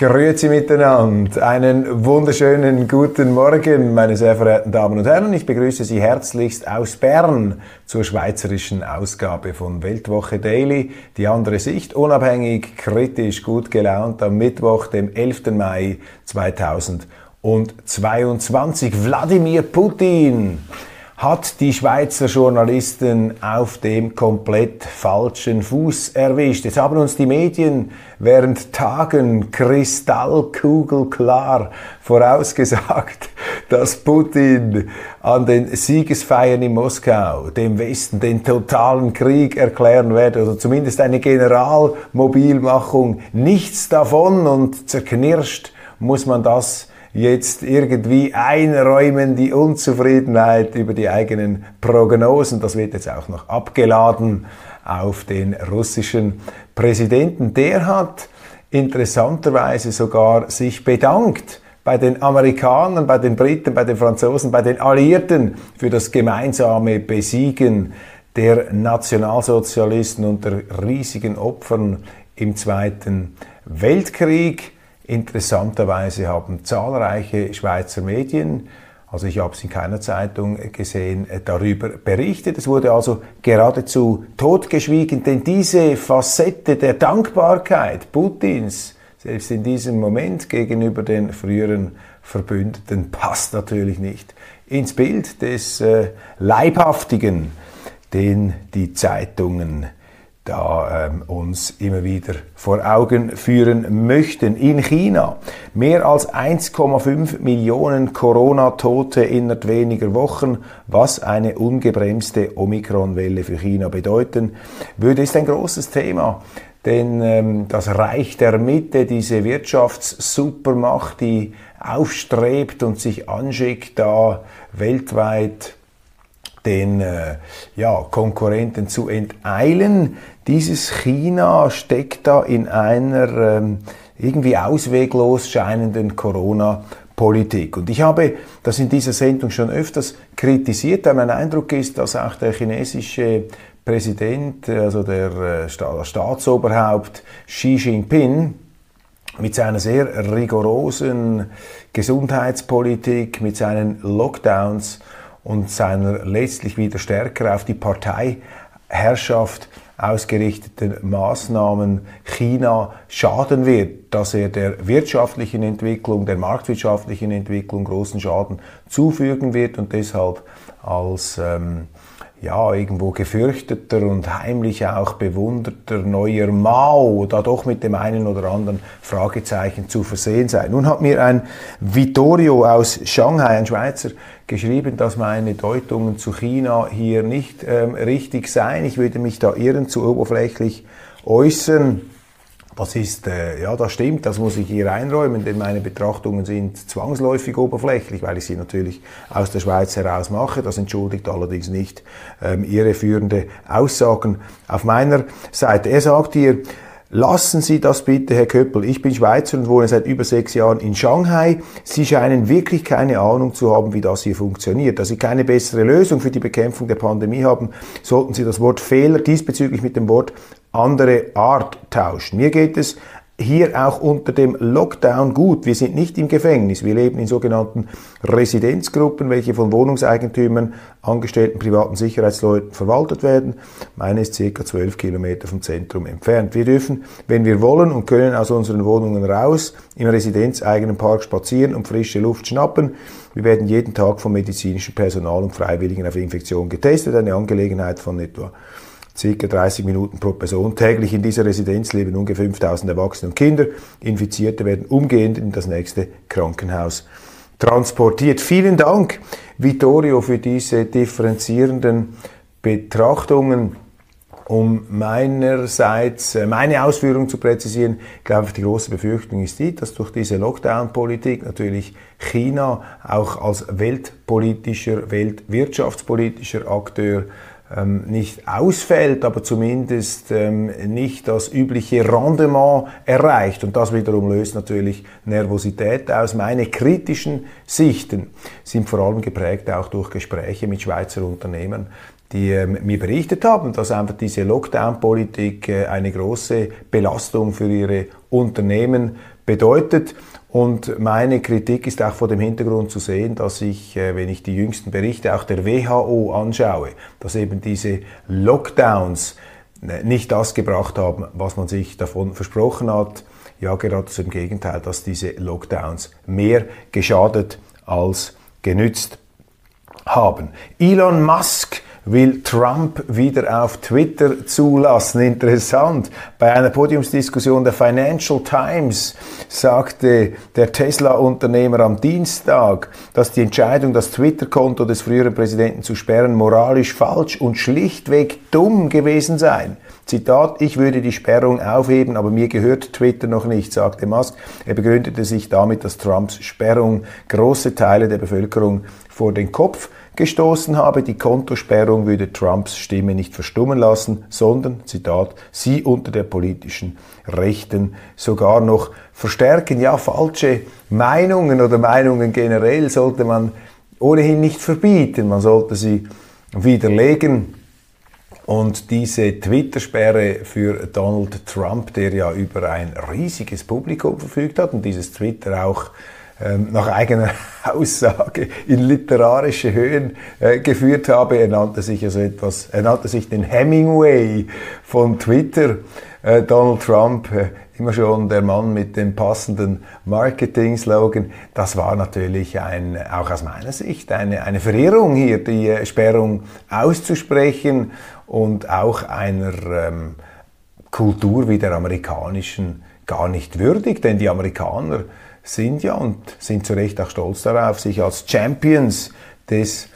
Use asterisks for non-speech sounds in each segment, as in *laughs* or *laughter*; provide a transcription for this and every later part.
Grüezi miteinander. Einen wunderschönen guten Morgen, meine sehr verehrten Damen und Herren. Ich begrüße Sie herzlichst aus Bern zur schweizerischen Ausgabe von Weltwoche Daily. Die andere Sicht, unabhängig, kritisch, gut gelaunt am Mittwoch, dem 11. Mai 2022. Wladimir Putin hat die Schweizer Journalisten auf dem komplett falschen Fuß erwischt. Jetzt haben uns die Medien während Tagen kristallkugelklar vorausgesagt, *laughs* dass Putin an den Siegesfeiern in Moskau dem Westen den totalen Krieg erklären werde oder zumindest eine Generalmobilmachung. Nichts davon und zerknirscht muss man das jetzt irgendwie einräumen, die Unzufriedenheit über die eigenen Prognosen. Das wird jetzt auch noch abgeladen auf den russischen Präsidenten. Der hat interessanterweise sogar sich bedankt bei den Amerikanern, bei den Briten, bei den Franzosen, bei den Alliierten für das gemeinsame Besiegen der Nationalsozialisten unter riesigen Opfern im Zweiten Weltkrieg. Interessanterweise haben zahlreiche Schweizer Medien, also ich habe es in keiner Zeitung gesehen, darüber berichtet. Es wurde also geradezu totgeschwiegen, denn diese Facette der Dankbarkeit Putins, selbst in diesem Moment gegenüber den früheren Verbündeten, passt natürlich nicht ins Bild des äh, Leibhaftigen, den die Zeitungen da ähm, uns immer wieder vor Augen führen möchten. In China mehr als 1,5 Millionen Corona-Tote innerhalb weniger Wochen, was eine ungebremste Omikron-Welle für China bedeuten würde, ist ein großes Thema. Denn ähm, das Reich der Mitte, diese Wirtschaftssupermacht, die aufstrebt und sich anschickt, da weltweit den äh, ja, Konkurrenten zu enteilen. Dieses China steckt da in einer ähm, irgendwie ausweglos scheinenden Corona-Politik. Und ich habe das in dieser Sendung schon öfters kritisiert, da mein Eindruck ist, dass auch der chinesische Präsident, also der äh, Staatsoberhaupt Xi Jinping, mit seiner sehr rigorosen Gesundheitspolitik, mit seinen Lockdowns und seiner letztlich wieder stärker auf die Parteiherrschaft ausgerichteten Maßnahmen China schaden wird, dass er der wirtschaftlichen Entwicklung, der marktwirtschaftlichen Entwicklung großen Schaden zufügen wird und deshalb als ähm, ja, irgendwo gefürchteter und heimlich auch bewunderter neuer Mao da doch mit dem einen oder anderen Fragezeichen zu versehen sein. Nun hat mir ein Vittorio aus Shanghai, ein Schweizer, geschrieben, dass meine Deutungen zu China hier nicht ähm, richtig seien. Ich würde mich da irren zu oberflächlich äußern. Das ist, äh, ja, das stimmt, das muss ich hier einräumen, denn meine Betrachtungen sind zwangsläufig oberflächlich, weil ich sie natürlich aus der Schweiz heraus mache. Das entschuldigt allerdings nicht ähm, irreführende Aussagen auf meiner Seite. Er sagt hier, Lassen Sie das bitte, Herr Köppel. Ich bin Schweizer und wohne seit über sechs Jahren in Shanghai. Sie scheinen wirklich keine Ahnung zu haben, wie das hier funktioniert. Da Sie keine bessere Lösung für die Bekämpfung der Pandemie haben, sollten Sie das Wort Fehler diesbezüglich mit dem Wort andere Art tauschen. Mir geht es hier auch unter dem Lockdown gut. Wir sind nicht im Gefängnis. Wir leben in sogenannten Residenzgruppen, welche von Wohnungseigentümern, angestellten privaten Sicherheitsleuten verwaltet werden. Meine ist circa zwölf Kilometer vom Zentrum entfernt. Wir dürfen, wenn wir wollen und können, aus unseren Wohnungen raus, im residenzeigenen Park spazieren und frische Luft schnappen. Wir werden jeden Tag vom medizinischen Personal und Freiwilligen auf Infektion getestet. Eine Angelegenheit von etwa circa 30 Minuten pro Person. Täglich in dieser Residenz leben ungefähr 5000 Erwachsene und Kinder. Infizierte werden umgehend in das nächste Krankenhaus transportiert. Vielen Dank, Vittorio, für diese differenzierenden Betrachtungen um meinerseits äh, meine Ausführungen zu präzisieren, ich glaube, die große Befürchtung ist die, dass durch diese Lockdown-Politik natürlich China auch als weltpolitischer, weltwirtschaftspolitischer Akteur ähm, nicht ausfällt, aber zumindest ähm, nicht das übliche Rendement erreicht. Und das wiederum löst natürlich Nervosität aus. Meine kritischen Sichten sind vor allem geprägt auch durch Gespräche mit Schweizer Unternehmern, die äh, mir berichtet haben, dass einfach diese Lockdown-Politik äh, eine große Belastung für ihre Unternehmen bedeutet. Und meine Kritik ist auch vor dem Hintergrund zu sehen, dass ich, äh, wenn ich die jüngsten Berichte auch der WHO anschaue, dass eben diese Lockdowns äh, nicht das gebracht haben, was man sich davon versprochen hat. Ja, gerade im Gegenteil, dass diese Lockdowns mehr geschadet als genützt haben. Elon Musk will Trump wieder auf Twitter zulassen. Interessant. Bei einer Podiumsdiskussion der Financial Times sagte der Tesla-Unternehmer am Dienstag, dass die Entscheidung, das Twitter-Konto des früheren Präsidenten zu sperren, moralisch falsch und schlichtweg dumm gewesen sei. Zitat, ich würde die Sperrung aufheben, aber mir gehört Twitter noch nicht, sagte Musk. Er begründete sich damit, dass Trumps Sperrung große Teile der Bevölkerung vor den Kopf gestoßen habe. Die Kontosperrung würde Trumps Stimme nicht verstummen lassen, sondern, Zitat, sie unter der politischen Rechten sogar noch verstärken. Ja, falsche Meinungen oder Meinungen generell sollte man ohnehin nicht verbieten. Man sollte sie widerlegen. Und diese Twitter-Sperre für Donald Trump, der ja über ein riesiges Publikum verfügt hat und dieses Twitter auch nach eigener *laughs* Aussage in literarische Höhen äh, geführt habe. Er nannte sich also etwas, er nannte sich den Hemingway von Twitter. Äh, Donald Trump, äh, immer schon der Mann mit dem passenden Marketing-Slogan. Das war natürlich ein, auch aus meiner Sicht eine, eine Verehrung hier, die Sperrung auszusprechen und auch einer ähm, Kultur wie der amerikanischen gar nicht würdig, denn die Amerikaner sind ja und sind zu Recht auch stolz darauf, sich als Champions des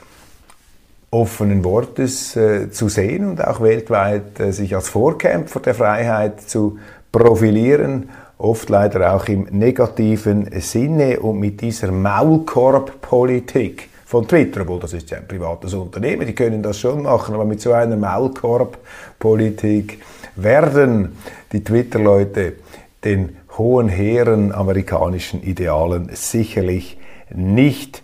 offenen Wortes äh, zu sehen und auch weltweit äh, sich als Vorkämpfer der Freiheit zu profilieren, oft leider auch im negativen Sinne und mit dieser Maulkorb-Politik von Twitter, obwohl das ist ja ein privates Unternehmen, die können das schon machen, aber mit so einer Maulkorb-Politik werden die Twitter-Leute den hohen, hehren amerikanischen Idealen sicherlich nicht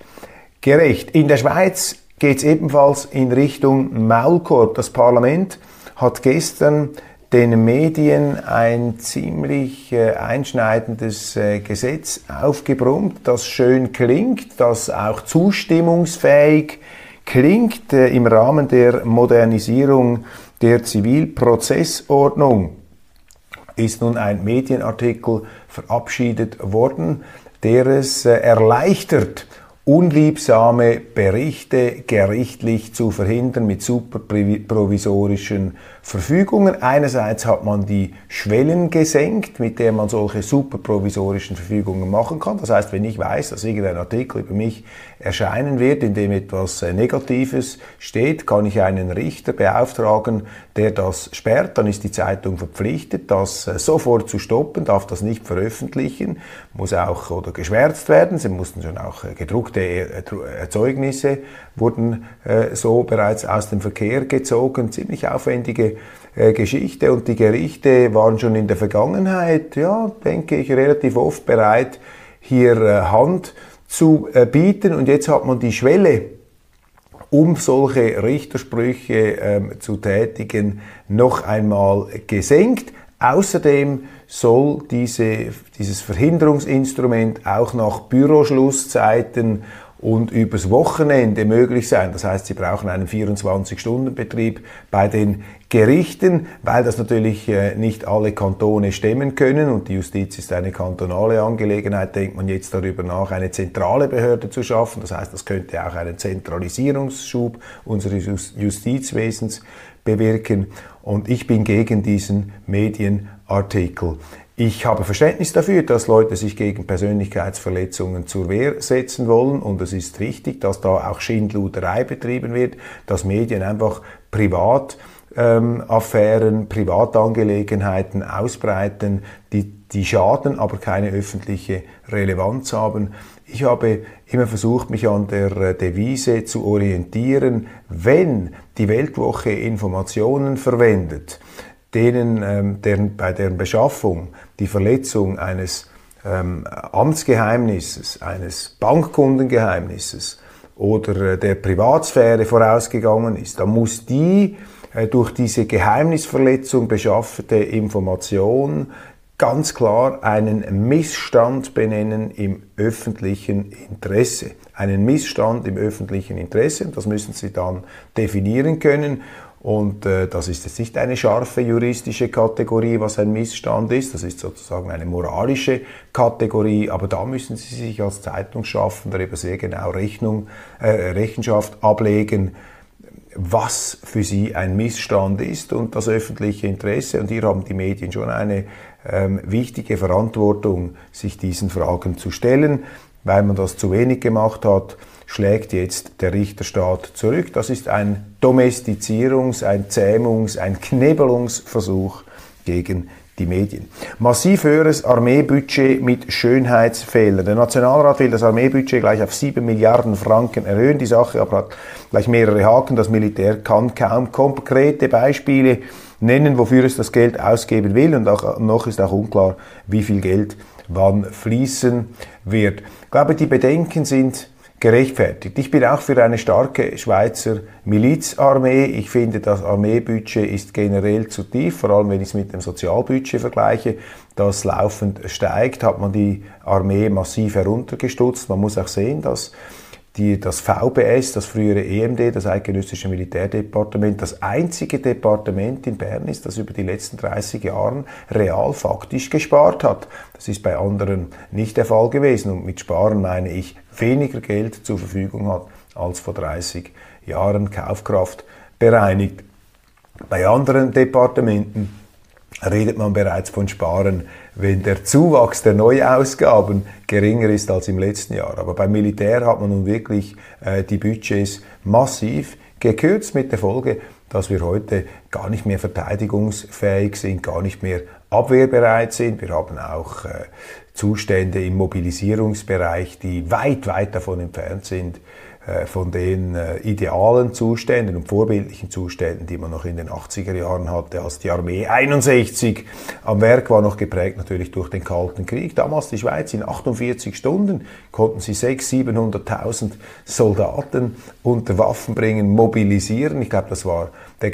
gerecht. In der Schweiz geht es ebenfalls in Richtung Maulkorb. Das Parlament hat gestern den Medien ein ziemlich äh, einschneidendes äh, Gesetz aufgebrummt, das schön klingt, das auch zustimmungsfähig klingt äh, im Rahmen der Modernisierung der Zivilprozessordnung ist nun ein Medienartikel verabschiedet worden, der es äh, erleichtert, unliebsame Berichte gerichtlich zu verhindern mit superprovisorischen Verfügungen. Einerseits hat man die Schwellen gesenkt, mit der man solche superprovisorischen Verfügungen machen kann. Das heißt, wenn ich weiß, dass irgendein Artikel über mich erscheinen wird, in dem etwas äh, Negatives steht, kann ich einen Richter beauftragen, der das sperrt. Dann ist die Zeitung verpflichtet, das äh, sofort zu stoppen, darf das nicht veröffentlichen, muss auch oder geschwärzt werden. Sie mussten schon auch äh, gedruckte Erzeugnisse wurden so bereits aus dem Verkehr gezogen. Ziemlich aufwendige Geschichte und die Gerichte waren schon in der Vergangenheit, ja, denke ich, relativ oft bereit, hier Hand zu äh, bieten. Und jetzt hat man die Schwelle, um solche Richtersprüche ähm, zu tätigen, noch einmal gesenkt. Außerdem soll diese, dieses Verhinderungsinstrument auch nach Büroschlusszeiten und übers Wochenende möglich sein. Das heißt, Sie brauchen einen 24-Stunden-Betrieb bei den Gerichten, weil das natürlich äh, nicht alle Kantone stemmen können und die Justiz ist eine kantonale Angelegenheit, denkt man jetzt darüber nach, eine zentrale Behörde zu schaffen. Das heißt, das könnte auch einen Zentralisierungsschub unseres Justizwesens bewirken. Und ich bin gegen diesen Medienartikel. Ich habe Verständnis dafür, dass Leute sich gegen Persönlichkeitsverletzungen zur Wehr setzen wollen und es ist richtig, dass da auch Schindluderei betrieben wird, dass Medien einfach privat ähm, Affären, Privatangelegenheiten ausbreiten, die, die schaden, aber keine öffentliche Relevanz haben. Ich habe immer versucht, mich an der äh, Devise zu orientieren, wenn die Weltwoche Informationen verwendet, denen ähm, deren, bei deren Beschaffung die Verletzung eines ähm, Amtsgeheimnisses, eines Bankkundengeheimnisses oder äh, der Privatsphäre vorausgegangen ist, dann muss die durch diese Geheimnisverletzung beschaffte Information ganz klar einen Missstand benennen im öffentlichen Interesse. Einen Missstand im öffentlichen Interesse, das müssen Sie dann definieren können. Und äh, das ist jetzt nicht eine scharfe juristische Kategorie, was ein Missstand ist. Das ist sozusagen eine moralische Kategorie. Aber da müssen Sie sich als Zeitungsschaffender darüber sehr genau Rechnung, äh, Rechenschaft ablegen, was für Sie ein Missstand ist und das öffentliche Interesse. Und hier haben die Medien schon eine ähm, wichtige Verantwortung, sich diesen Fragen zu stellen. Weil man das zu wenig gemacht hat, schlägt jetzt der Richterstaat zurück. Das ist ein Domestizierungs-, ein Zähmungs-, ein Knebelungsversuch gegen die Medien. Massiv höheres Armeebudget mit Schönheitsfehlern. Der Nationalrat will das Armeebudget gleich auf 7 Milliarden Franken erhöhen. Die Sache aber hat gleich mehrere Haken. Das Militär kann kaum konkrete Beispiele nennen, wofür es das Geld ausgeben will. Und auch noch ist auch unklar, wie viel Geld wann fließen wird. Ich glaube, die Bedenken sind gerechtfertigt. Ich bin auch für eine starke Schweizer Milizarmee. Ich finde, das Armeebudget ist generell zu tief, vor allem wenn ich es mit dem Sozialbudget vergleiche, das laufend steigt, hat man die Armee massiv heruntergestutzt. Man muss auch sehen, dass die, das VBS, das frühere EMD, das Eidgenössische Militärdepartement, das einzige Departement in Bern ist, das über die letzten 30 Jahre real faktisch gespart hat. Das ist bei anderen nicht der Fall gewesen. Und mit Sparen meine ich weniger Geld zur Verfügung hat als vor 30 Jahren Kaufkraft bereinigt. Bei anderen Departementen redet man bereits von Sparen, wenn der Zuwachs der Neuausgaben geringer ist als im letzten Jahr. Aber beim Militär hat man nun wirklich äh, die Budgets massiv gekürzt mit der Folge, dass wir heute gar nicht mehr verteidigungsfähig sind, gar nicht mehr abwehrbereit sind. Wir haben auch äh, Zustände im Mobilisierungsbereich, die weit, weit davon entfernt sind, von den äh, idealen Zuständen und vorbildlichen Zuständen, die man noch in den 80er Jahren hatte, als die Armee 61 am Werk war, noch geprägt natürlich durch den Kalten Krieg. Damals die Schweiz in 48 Stunden konnten sie 600.000, 700.000 Soldaten unter Waffen bringen, mobilisieren. Ich glaube, das war der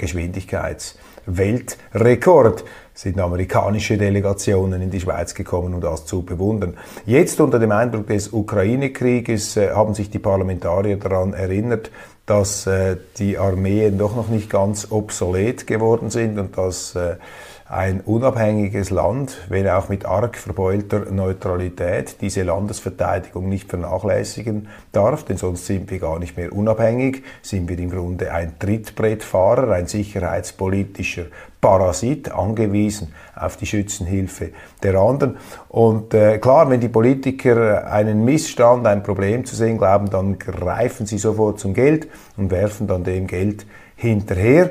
Geschwindigkeitsweltrekord sind amerikanische Delegationen in die Schweiz gekommen, um das zu bewundern. Jetzt unter dem Eindruck des Ukraine-Krieges äh, haben sich die Parlamentarier daran erinnert, dass äh, die Armeen doch noch nicht ganz obsolet geworden sind und dass äh, ein unabhängiges Land, wenn auch mit arg verbeulter Neutralität, diese Landesverteidigung nicht vernachlässigen darf, denn sonst sind wir gar nicht mehr unabhängig, sind wir im Grunde ein Trittbrettfahrer, ein sicherheitspolitischer Parasit, angewiesen auf die Schützenhilfe der anderen. Und äh, klar, wenn die Politiker einen Missstand, ein Problem zu sehen glauben, dann greifen sie sofort zum Geld und werfen dann dem Geld hinterher.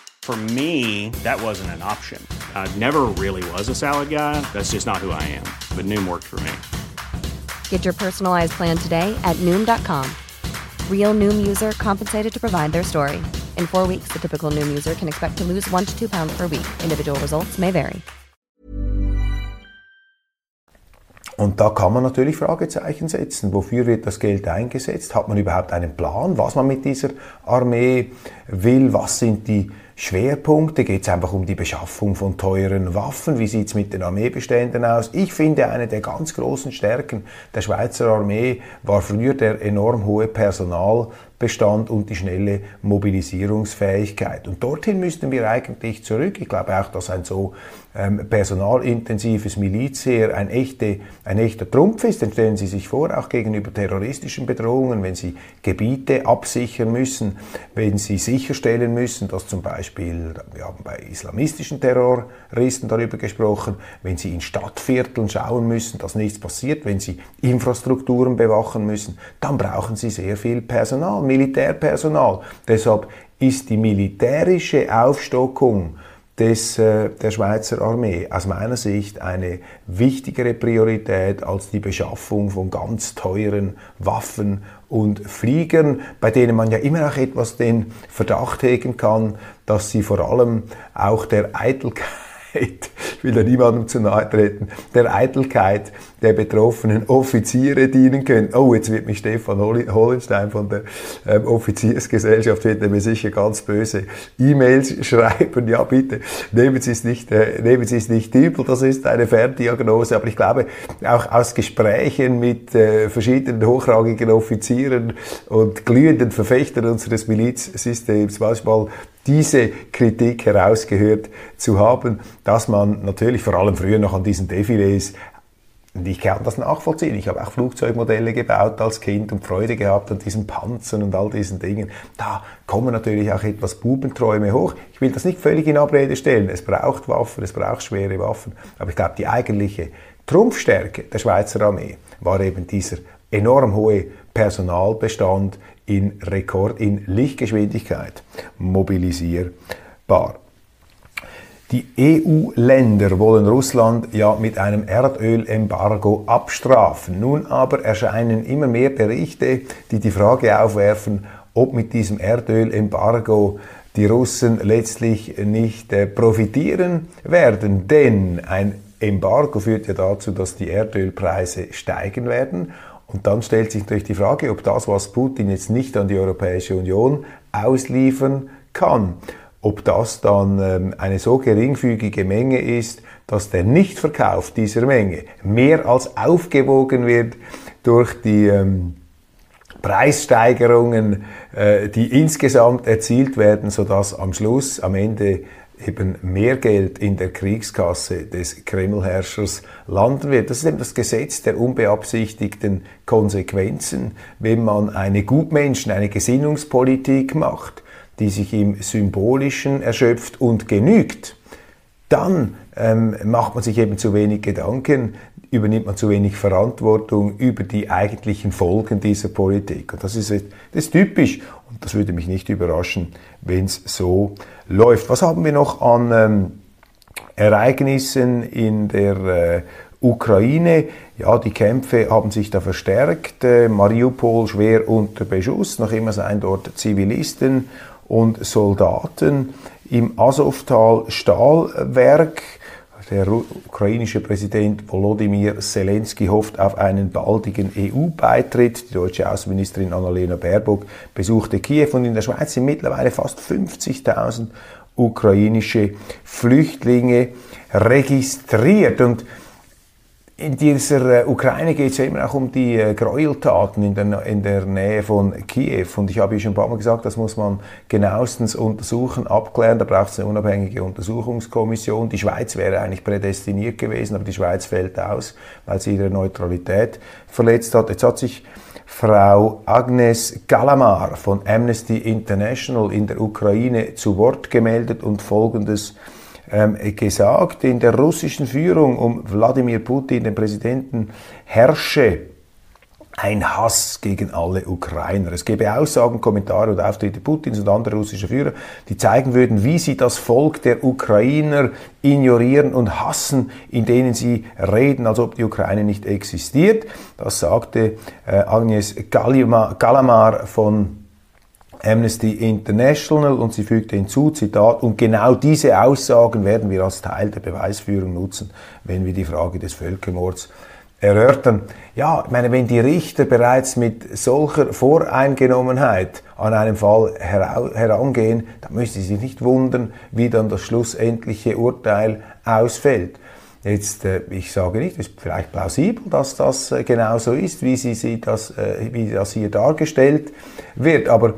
For me, that wasn't an option. I never really was a salad guy. That's just not who I am. But Noom worked for me. Get your personalized plan today at Noom.com. real Noom user compensated to provide their story. In four weeks, the typical Noom user can expect to lose one to two pounds per week. Individual results may vary. Und da kann man natürlich Fragezeichen setzen. Wofür wird das Geld eingesetzt? Hat man überhaupt einen Plan, was man mit dieser Armee will? Was sind die Schwerpunkte? Geht es einfach um die Beschaffung von teuren Waffen? Wie sieht es mit den Armeebeständen aus? Ich finde, eine der ganz großen Stärken der Schweizer Armee war früher der enorm hohe Personalbestand und die schnelle Mobilisierungsfähigkeit. Und dorthin müssten wir eigentlich zurück. Ich glaube auch, dass ein so ähm, personalintensives Milizheer ein, echte, ein echter Trumpf ist. Denn stellen Sie sich vor, auch gegenüber terroristischen Bedrohungen, wenn Sie Gebiete absichern müssen, wenn Sie sicherstellen müssen, dass zum Beispiel, wir haben bei islamistischen Terroristen darüber gesprochen, wenn Sie in Stadtvierteln schauen müssen, dass nichts passiert, wenn Sie Infrastrukturen bewachen müssen, dann brauchen Sie sehr viel Personal, Militärpersonal. Deshalb ist die militärische Aufstockung des, äh, der Schweizer Armee. Aus meiner Sicht eine wichtigere Priorität als die Beschaffung von ganz teuren Waffen und Fliegern, bei denen man ja immer noch etwas den Verdacht hegen kann, dass sie vor allem auch der Eitelkeit ich will da niemandem zu nahe treten, der Eitelkeit der betroffenen Offiziere dienen können. Oh, jetzt wird mich Stefan Hollenstein von der ähm, Offiziersgesellschaft, wird mir sicher ganz böse E-Mails *laughs* schreiben. Ja, bitte, nehmen Sie es nicht, äh, nehmen Sie es nicht übel, das ist eine Ferndiagnose, aber ich glaube, auch aus Gesprächen mit äh, verschiedenen hochrangigen Offizieren und glühenden Verfechtern unseres Milizsystems manchmal diese Kritik herausgehört zu haben, dass man natürlich vor allem früher noch an diesen Defilés und ich kann das nachvollziehen. Ich habe auch Flugzeugmodelle gebaut als Kind und Freude gehabt an diesen Panzern und all diesen Dingen. Da kommen natürlich auch etwas Bubenträume hoch. Ich will das nicht völlig in Abrede stellen. Es braucht Waffen, es braucht schwere Waffen. Aber ich glaube, die eigentliche Trumpfstärke der Schweizer Armee war eben dieser enorm hohe Personalbestand in Rekord, in Lichtgeschwindigkeit mobilisierbar. Die EU-Länder wollen Russland ja mit einem Erdölembargo abstrafen. Nun aber erscheinen immer mehr Berichte, die die Frage aufwerfen, ob mit diesem Erdölembargo die Russen letztlich nicht äh, profitieren werden. Denn ein Embargo führt ja dazu, dass die Erdölpreise steigen werden und dann stellt sich natürlich die Frage, ob das, was Putin jetzt nicht an die Europäische Union ausliefern kann, ob das dann ähm, eine so geringfügige Menge ist, dass der Nichtverkauf dieser Menge mehr als aufgewogen wird durch die ähm, Preissteigerungen, äh, die insgesamt erzielt werden, sodass am Schluss, am Ende eben mehr Geld in der Kriegskasse des Kremlherrschers landen wird. Das ist eben das Gesetz der unbeabsichtigten Konsequenzen, wenn man eine Gutmenschen, eine Gesinnungspolitik macht, die sich im Symbolischen erschöpft und genügt, dann ähm, macht man sich eben zu wenig Gedanken, übernimmt man zu wenig Verantwortung über die eigentlichen Folgen dieser Politik. Und das ist, das ist typisch und das würde mich nicht überraschen, wenn es so läuft. Was haben wir noch an ähm, Ereignissen in der äh, Ukraine? Ja, die Kämpfe haben sich da verstärkt. Äh, Mariupol schwer unter Beschuss. Noch immer seien dort Zivilisten und Soldaten. Im Asowtal Stahlwerk der ukrainische Präsident Volodymyr Zelensky hofft auf einen baldigen EU-Beitritt. Die deutsche Außenministerin Annalena Baerbock besuchte Kiew und in der Schweiz sind mittlerweile fast 50.000 ukrainische Flüchtlinge registriert. Und in dieser äh, Ukraine geht es ja immer auch um die äh, Gräueltaten in der, in der Nähe von Kiew. Und ich habe ja schon ein paar Mal gesagt, das muss man genauestens untersuchen, abklären. Da braucht es eine unabhängige Untersuchungskommission. Die Schweiz wäre eigentlich prädestiniert gewesen, aber die Schweiz fällt aus, weil sie ihre Neutralität verletzt hat. Jetzt hat sich Frau Agnes Galamar von Amnesty International in der Ukraine zu Wort gemeldet und Folgendes ähm, gesagt, in der russischen Führung um Wladimir Putin, den Präsidenten, herrsche ein Hass gegen alle Ukrainer. Es gäbe Aussagen, Kommentare und Auftritte Putins und anderer russischer Führer, die zeigen würden, wie sie das Volk der Ukrainer ignorieren und hassen, in denen sie reden, als ob die Ukraine nicht existiert. Das sagte äh, Agnes Galamar von Amnesty International und sie fügte hinzu, Zitat, und genau diese Aussagen werden wir als Teil der Beweisführung nutzen, wenn wir die Frage des Völkermords erörtern. Ja, ich meine, wenn die Richter bereits mit solcher Voreingenommenheit an einem Fall herangehen, dann müssen sie sich nicht wundern, wie dann das schlussendliche Urteil ausfällt. Jetzt, äh, ich sage nicht, es ist vielleicht plausibel, dass das äh, genau so ist, wie, sie, äh, wie das hier dargestellt wird, aber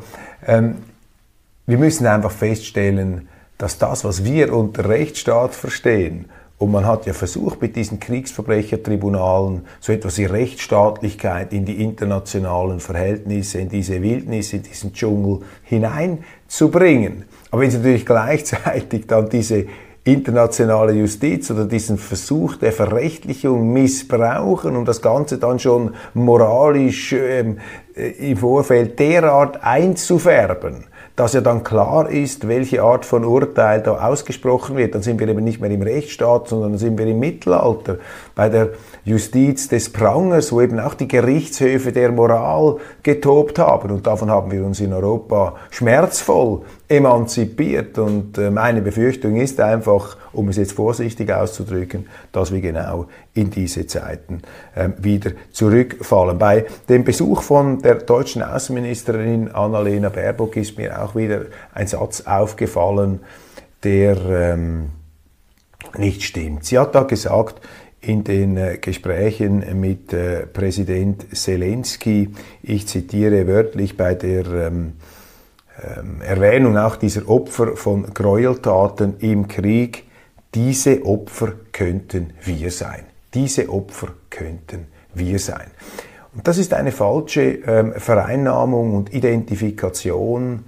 wir müssen einfach feststellen, dass das, was wir unter Rechtsstaat verstehen, und man hat ja versucht, mit diesen Kriegsverbrechertribunalen so etwas wie Rechtsstaatlichkeit in die internationalen Verhältnisse, in diese Wildnis, in diesen Dschungel hineinzubringen. Aber wenn Sie natürlich gleichzeitig dann diese internationale Justiz oder diesen Versuch der Verrechtlichung missbrauchen, um das Ganze dann schon moralisch ähm, äh, im Vorfeld derart einzufärben, dass ja dann klar ist, welche Art von Urteil da ausgesprochen wird. Dann sind wir eben nicht mehr im Rechtsstaat, sondern dann sind wir im Mittelalter bei der Justiz des Prangers, wo eben auch die Gerichtshöfe der Moral getobt haben. Und davon haben wir uns in Europa schmerzvoll emanzipiert. Und äh, meine Befürchtung ist einfach, um es jetzt vorsichtig auszudrücken, dass wir genau in diese Zeiten ähm, wieder zurückfallen. Bei dem Besuch von der deutschen Außenministerin Annalena Baerbock ist mir auch wieder ein Satz aufgefallen, der ähm, nicht stimmt. Sie hat da gesagt, in den äh, Gesprächen mit äh, Präsident Zelensky, ich zitiere wörtlich bei der ähm, ähm, Erwähnung auch dieser Opfer von Gräueltaten im Krieg, diese Opfer könnten wir sein. Diese Opfer könnten wir sein. Und das ist eine falsche ähm, Vereinnahmung und Identifikation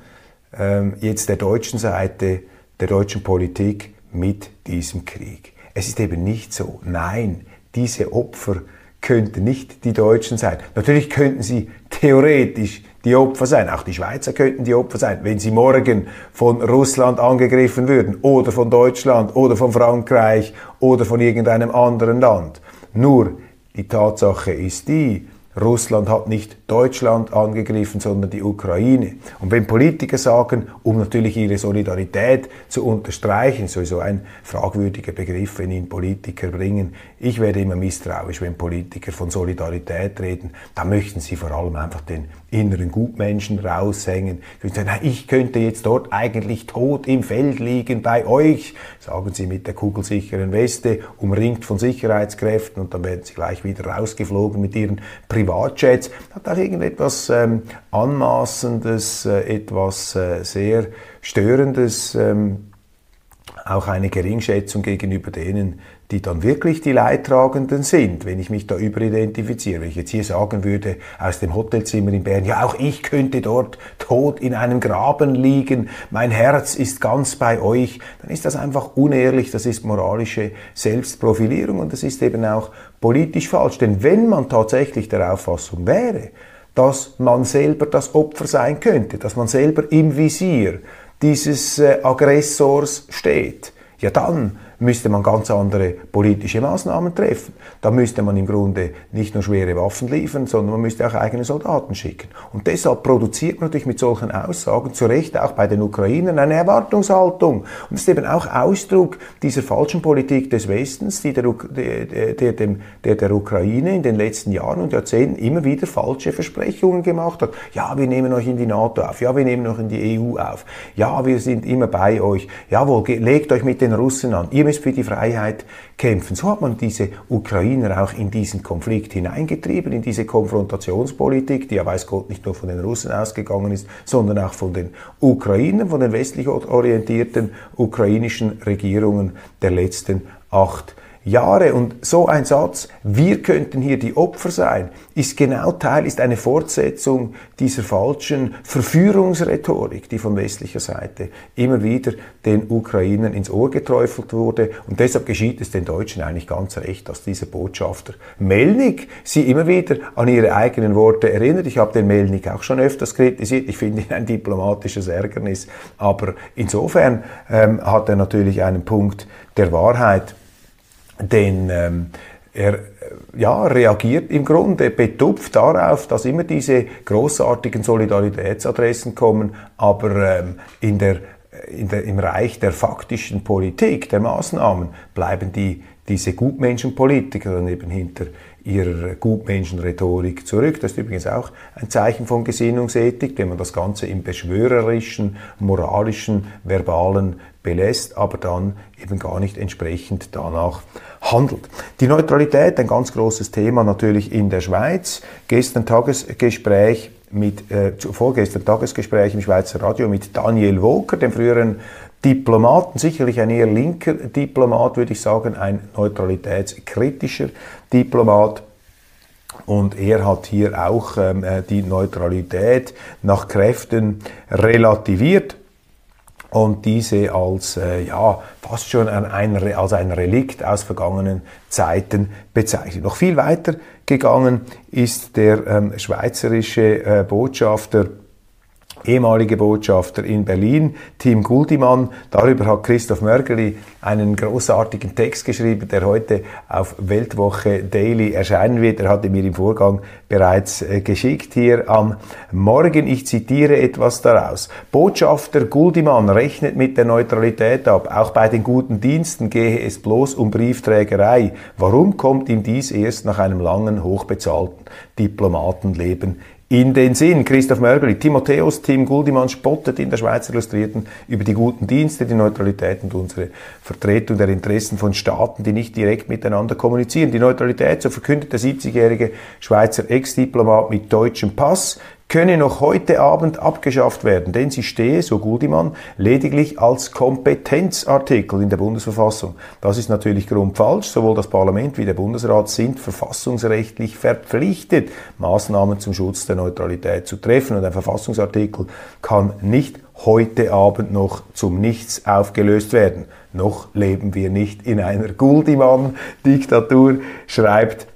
ähm, jetzt der deutschen Seite, der deutschen Politik mit diesem Krieg. Es ist eben nicht so. Nein, diese Opfer könnten nicht die Deutschen sein. Natürlich könnten sie theoretisch die Opfer sein. Auch die Schweizer könnten die Opfer sein, wenn sie morgen von Russland angegriffen würden oder von Deutschland oder von Frankreich oder von irgendeinem anderen Land. Nur die Tatsache ist die, Russland hat nicht Deutschland angegriffen, sondern die Ukraine. Und wenn Politiker sagen, um natürlich ihre Solidarität zu unterstreichen, sowieso ein fragwürdiger Begriff, wenn ihn Politiker bringen, ich werde immer misstrauisch, wenn Politiker von Solidarität reden, da möchten sie vor allem einfach den inneren Gutmenschen raushängen. Ich könnte jetzt dort eigentlich tot im Feld liegen bei euch, sagen sie mit der kugelsicheren Weste, umringt von Sicherheitskräften und dann werden sie gleich wieder rausgeflogen mit ihren Privatjets. Hat auch irgendetwas ähm, Anmaßendes, äh, etwas äh, sehr Störendes, ähm, auch eine Geringschätzung gegenüber denen, die dann wirklich die Leidtragenden sind, wenn ich mich da überidentifiziere. Wenn ich jetzt hier sagen würde, aus dem Hotelzimmer in Bern, ja, auch ich könnte dort tot in einem Graben liegen, mein Herz ist ganz bei euch, dann ist das einfach unehrlich, das ist moralische Selbstprofilierung und das ist eben auch politisch falsch. Denn wenn man tatsächlich der Auffassung wäre, dass man selber das Opfer sein könnte, dass man selber im Visier dieses äh, Aggressors steht, ja dann müsste man ganz andere politische Maßnahmen treffen. Da müsste man im Grunde nicht nur schwere Waffen liefern, sondern man müsste auch eigene Soldaten schicken. Und deshalb produziert man natürlich mit solchen Aussagen zu Recht auch bei den Ukrainern eine Erwartungshaltung. Und das ist eben auch Ausdruck dieser falschen Politik des Westens, die der, der, der, der, der Ukraine in den letzten Jahren und Jahrzehnten immer wieder falsche Versprechungen gemacht hat. Ja, wir nehmen euch in die NATO auf. Ja, wir nehmen euch in die EU auf. Ja, wir sind immer bei euch. Jawohl, legt euch mit den Russen an. Ihr müsst für die Freiheit kämpfen. So hat man diese Ukrainer auch in diesen Konflikt hineingetrieben, in diese Konfrontationspolitik, die ja weiß Gott nicht nur von den Russen ausgegangen ist, sondern auch von den Ukrainern, von den westlich orientierten ukrainischen Regierungen der letzten acht Jahre. Und so ein Satz, wir könnten hier die Opfer sein, ist genau Teil, ist eine Fortsetzung dieser falschen Verführungsrhetorik, die von westlicher Seite immer wieder den Ukrainern ins Ohr geträufelt wurde. Und deshalb geschieht es den Deutschen eigentlich ganz recht, dass dieser Botschafter Melnik sie immer wieder an ihre eigenen Worte erinnert. Ich habe den Melnik auch schon öfters kritisiert. Ich finde ihn ein diplomatisches Ärgernis. Aber insofern ähm, hat er natürlich einen Punkt der Wahrheit, denn ähm, er ja, reagiert im Grunde betupft darauf, dass immer diese großartigen Solidaritätsadressen kommen, aber ähm, in der, in der, im Reich der faktischen Politik, der Maßnahmen, bleiben die, diese Gutmenschenpolitiker dann eben hinter ihrer Gutmenschenrhetorik zurück. Das ist übrigens auch ein Zeichen von Gesinnungsethik, wenn man das Ganze im beschwörerischen, moralischen, verbalen belässt, aber dann eben gar nicht entsprechend danach handelt. Die Neutralität, ein ganz großes Thema natürlich in der Schweiz. Gestern Tagesgespräch mit, äh, vorgestern Tagesgespräch im Schweizer Radio mit Daniel Woker, dem früheren Diplomaten, sicherlich ein eher linker Diplomat, würde ich sagen, ein neutralitätskritischer Diplomat. Und er hat hier auch ähm, äh, die Neutralität nach Kräften relativiert und diese als äh, ja fast schon ein, als ein Relikt aus vergangenen Zeiten bezeichnet. Noch viel weiter gegangen ist der ähm, schweizerische äh, Botschafter ehemalige Botschafter in Berlin, Tim Guldimann. Darüber hat Christoph Mörgeli einen großartigen Text geschrieben, der heute auf Weltwoche Daily erscheinen wird. Er hatte mir im Vorgang bereits äh, geschickt hier am Morgen. Ich zitiere etwas daraus. Botschafter Guldimann rechnet mit der Neutralität ab. Auch bei den guten Diensten gehe es bloß um Briefträgerei. Warum kommt ihm dies erst nach einem langen, hochbezahlten Diplomatenleben in den Sinn. Christoph Mörgeli, Timotheus, Tim Guldimann spottet in der Schweiz Illustrierten über die guten Dienste, die Neutralität und unsere Vertretung der Interessen von Staaten, die nicht direkt miteinander kommunizieren. Die Neutralität, so verkündet der 70-jährige Schweizer Ex-Diplomat mit deutschem Pass, könne noch heute Abend abgeschafft werden, denn sie stehe, so Gudimann, lediglich als Kompetenzartikel in der Bundesverfassung. Das ist natürlich grundfalsch. Sowohl das Parlament wie der Bundesrat sind verfassungsrechtlich verpflichtet, Maßnahmen zum Schutz der Neutralität zu treffen. Und ein Verfassungsartikel kann nicht heute Abend noch zum Nichts aufgelöst werden. Noch leben wir nicht in einer Guldimann-Diktatur, schreibt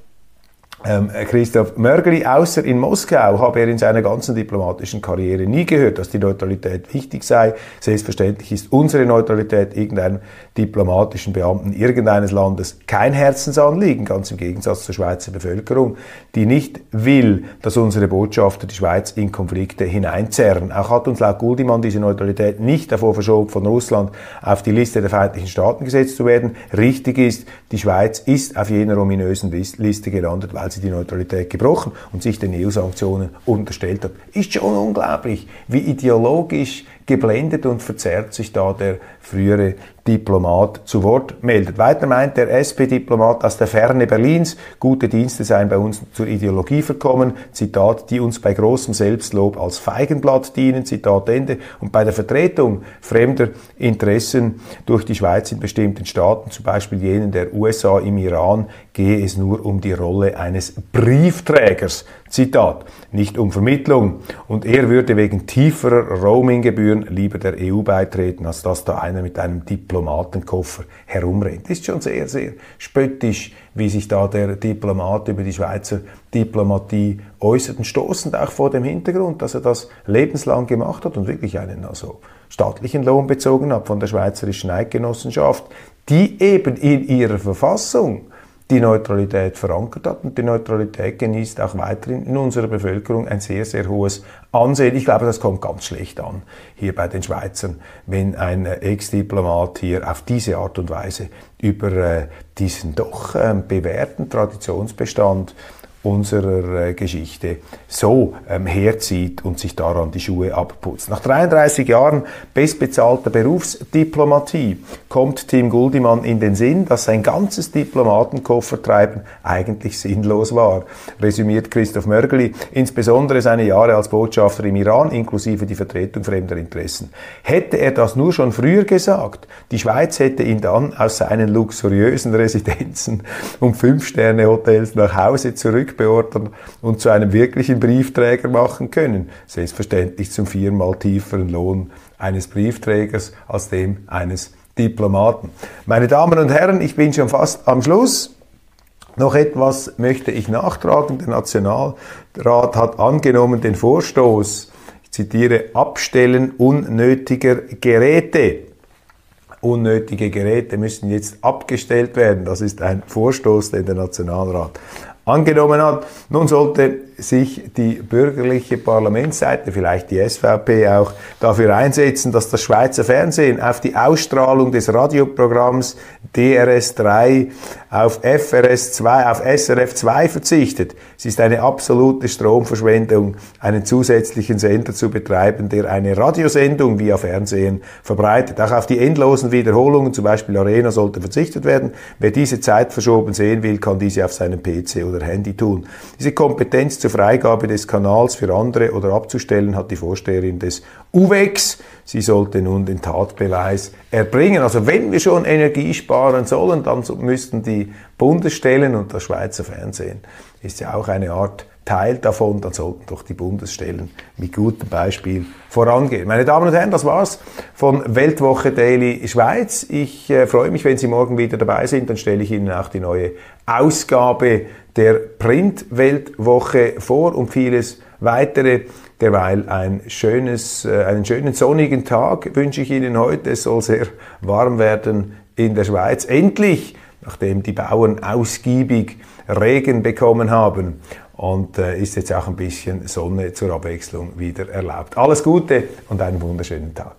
ähm, Christoph Mörgeli, außer in Moskau habe er in seiner ganzen diplomatischen Karriere nie gehört, dass die Neutralität wichtig sei. Selbstverständlich ist unsere Neutralität irgendeinem diplomatischen Beamten irgendeines Landes kein Herzensanliegen, ganz im Gegensatz zur Schweizer Bevölkerung, die nicht will, dass unsere Botschafter die Schweiz in Konflikte hineinzerren. Auch hat uns laut Guldimann diese Neutralität nicht davor verschoben, von Russland auf die Liste der feindlichen Staaten gesetzt zu werden. Richtig ist, die Schweiz ist auf jener ominösen Liste gelandet, weil sie die Neutralität gebrochen und sich den EU-Sanktionen unterstellt hat. Ist schon unglaublich, wie ideologisch geblendet und verzerrt sich da der frühere Diplomat zu Wort meldet. Weiter meint der SP-Diplomat aus der Ferne Berlins, gute Dienste seien bei uns zur Ideologie verkommen, Zitat, die uns bei großem Selbstlob als Feigenblatt dienen, Zitat Ende, und bei der Vertretung fremder Interessen durch die Schweiz in bestimmten Staaten, zum Beispiel jenen der USA im Iran, gehe es nur um die Rolle eines Briefträgers, Zitat, nicht um Vermittlung. Und er würde wegen tieferer Roaminggebühren lieber der EU beitreten, als dass da einer mit einem Diplomatenkoffer herumrennt. Ist schon sehr, sehr spöttisch, wie sich da der Diplomat über die Schweizer Diplomatie äußert und stoßend auch vor dem Hintergrund, dass er das lebenslang gemacht hat und wirklich einen also staatlichen Lohn bezogen hat von der Schweizerischen Eidgenossenschaft, die eben in ihrer Verfassung die Neutralität verankert hat. Und die Neutralität genießt auch weiterhin in unserer Bevölkerung ein sehr, sehr hohes Ansehen. Ich glaube, das kommt ganz schlecht an hier bei den Schweizern, wenn ein Ex-Diplomat hier auf diese Art und Weise über äh, diesen doch äh, bewährten Traditionsbestand unserer äh, Geschichte so ähm, herzieht und sich daran die Schuhe abputzt. Nach 33 Jahren bestbezahlter Berufsdiplomatie kommt Tim Guldimann in den Sinn, dass sein ganzes Diplomatenkoffertreiben eigentlich sinnlos war, resümiert Christoph Mörgeli, insbesondere seine Jahre als Botschafter im Iran, inklusive die Vertretung fremder Interessen. Hätte er das nur schon früher gesagt, die Schweiz hätte ihn dann aus seinen luxuriösen Residenzen und Fünf-Sterne-Hotels nach Hause zurück zurückbeordern und zu einem wirklichen Briefträger machen können. Selbstverständlich zum viermal tieferen Lohn eines Briefträgers als dem eines Diplomaten. Meine Damen und Herren, ich bin schon fast am Schluss. Noch etwas möchte ich nachtragen. Der Nationalrat hat angenommen den Vorstoß, ich zitiere, Abstellen unnötiger Geräte. Unnötige Geräte müssen jetzt abgestellt werden. Das ist ein Vorstoß, den der Nationalrat angenommen hat. Nun sollte sich die bürgerliche Parlamentsseite, vielleicht die SVP auch, dafür einsetzen, dass das Schweizer Fernsehen auf die Ausstrahlung des Radioprogramms DRS3 auf FRS2, auf SRF2 verzichtet. Es ist eine absolute Stromverschwendung, einen zusätzlichen Sender zu betreiben, der eine Radiosendung via Fernsehen verbreitet. Auch auf die endlosen Wiederholungen, zum Beispiel Arena, sollte verzichtet werden. Wer diese Zeit verschoben sehen will, kann diese auf seinem PC oder Handy tun. Diese Kompetenz zur Freigabe des Kanals für andere oder abzustellen hat die Vorsteherin des UVEX. Sie sollte nun den Tatbeweis erbringen. Also wenn wir schon Energie sparen sollen, dann müssten die Bundesstellen und das Schweizer Fernsehen ist ja auch eine Art Teil davon, dann sollten doch die Bundesstellen mit gutem Beispiel vorangehen. Meine Damen und Herren, das war's von Weltwoche Daily Schweiz. Ich äh, freue mich, wenn Sie morgen wieder dabei sind. Dann stelle ich Ihnen auch die neue Ausgabe der Print-Weltwoche vor und vieles weitere. Derweil ein schönes, äh, einen schönen sonnigen Tag wünsche ich Ihnen heute. Es soll sehr warm werden in der Schweiz. Endlich, nachdem die Bauern ausgiebig Regen bekommen haben. Und äh, ist jetzt auch ein bisschen Sonne zur Abwechslung wieder erlaubt. Alles Gute und einen wunderschönen Tag.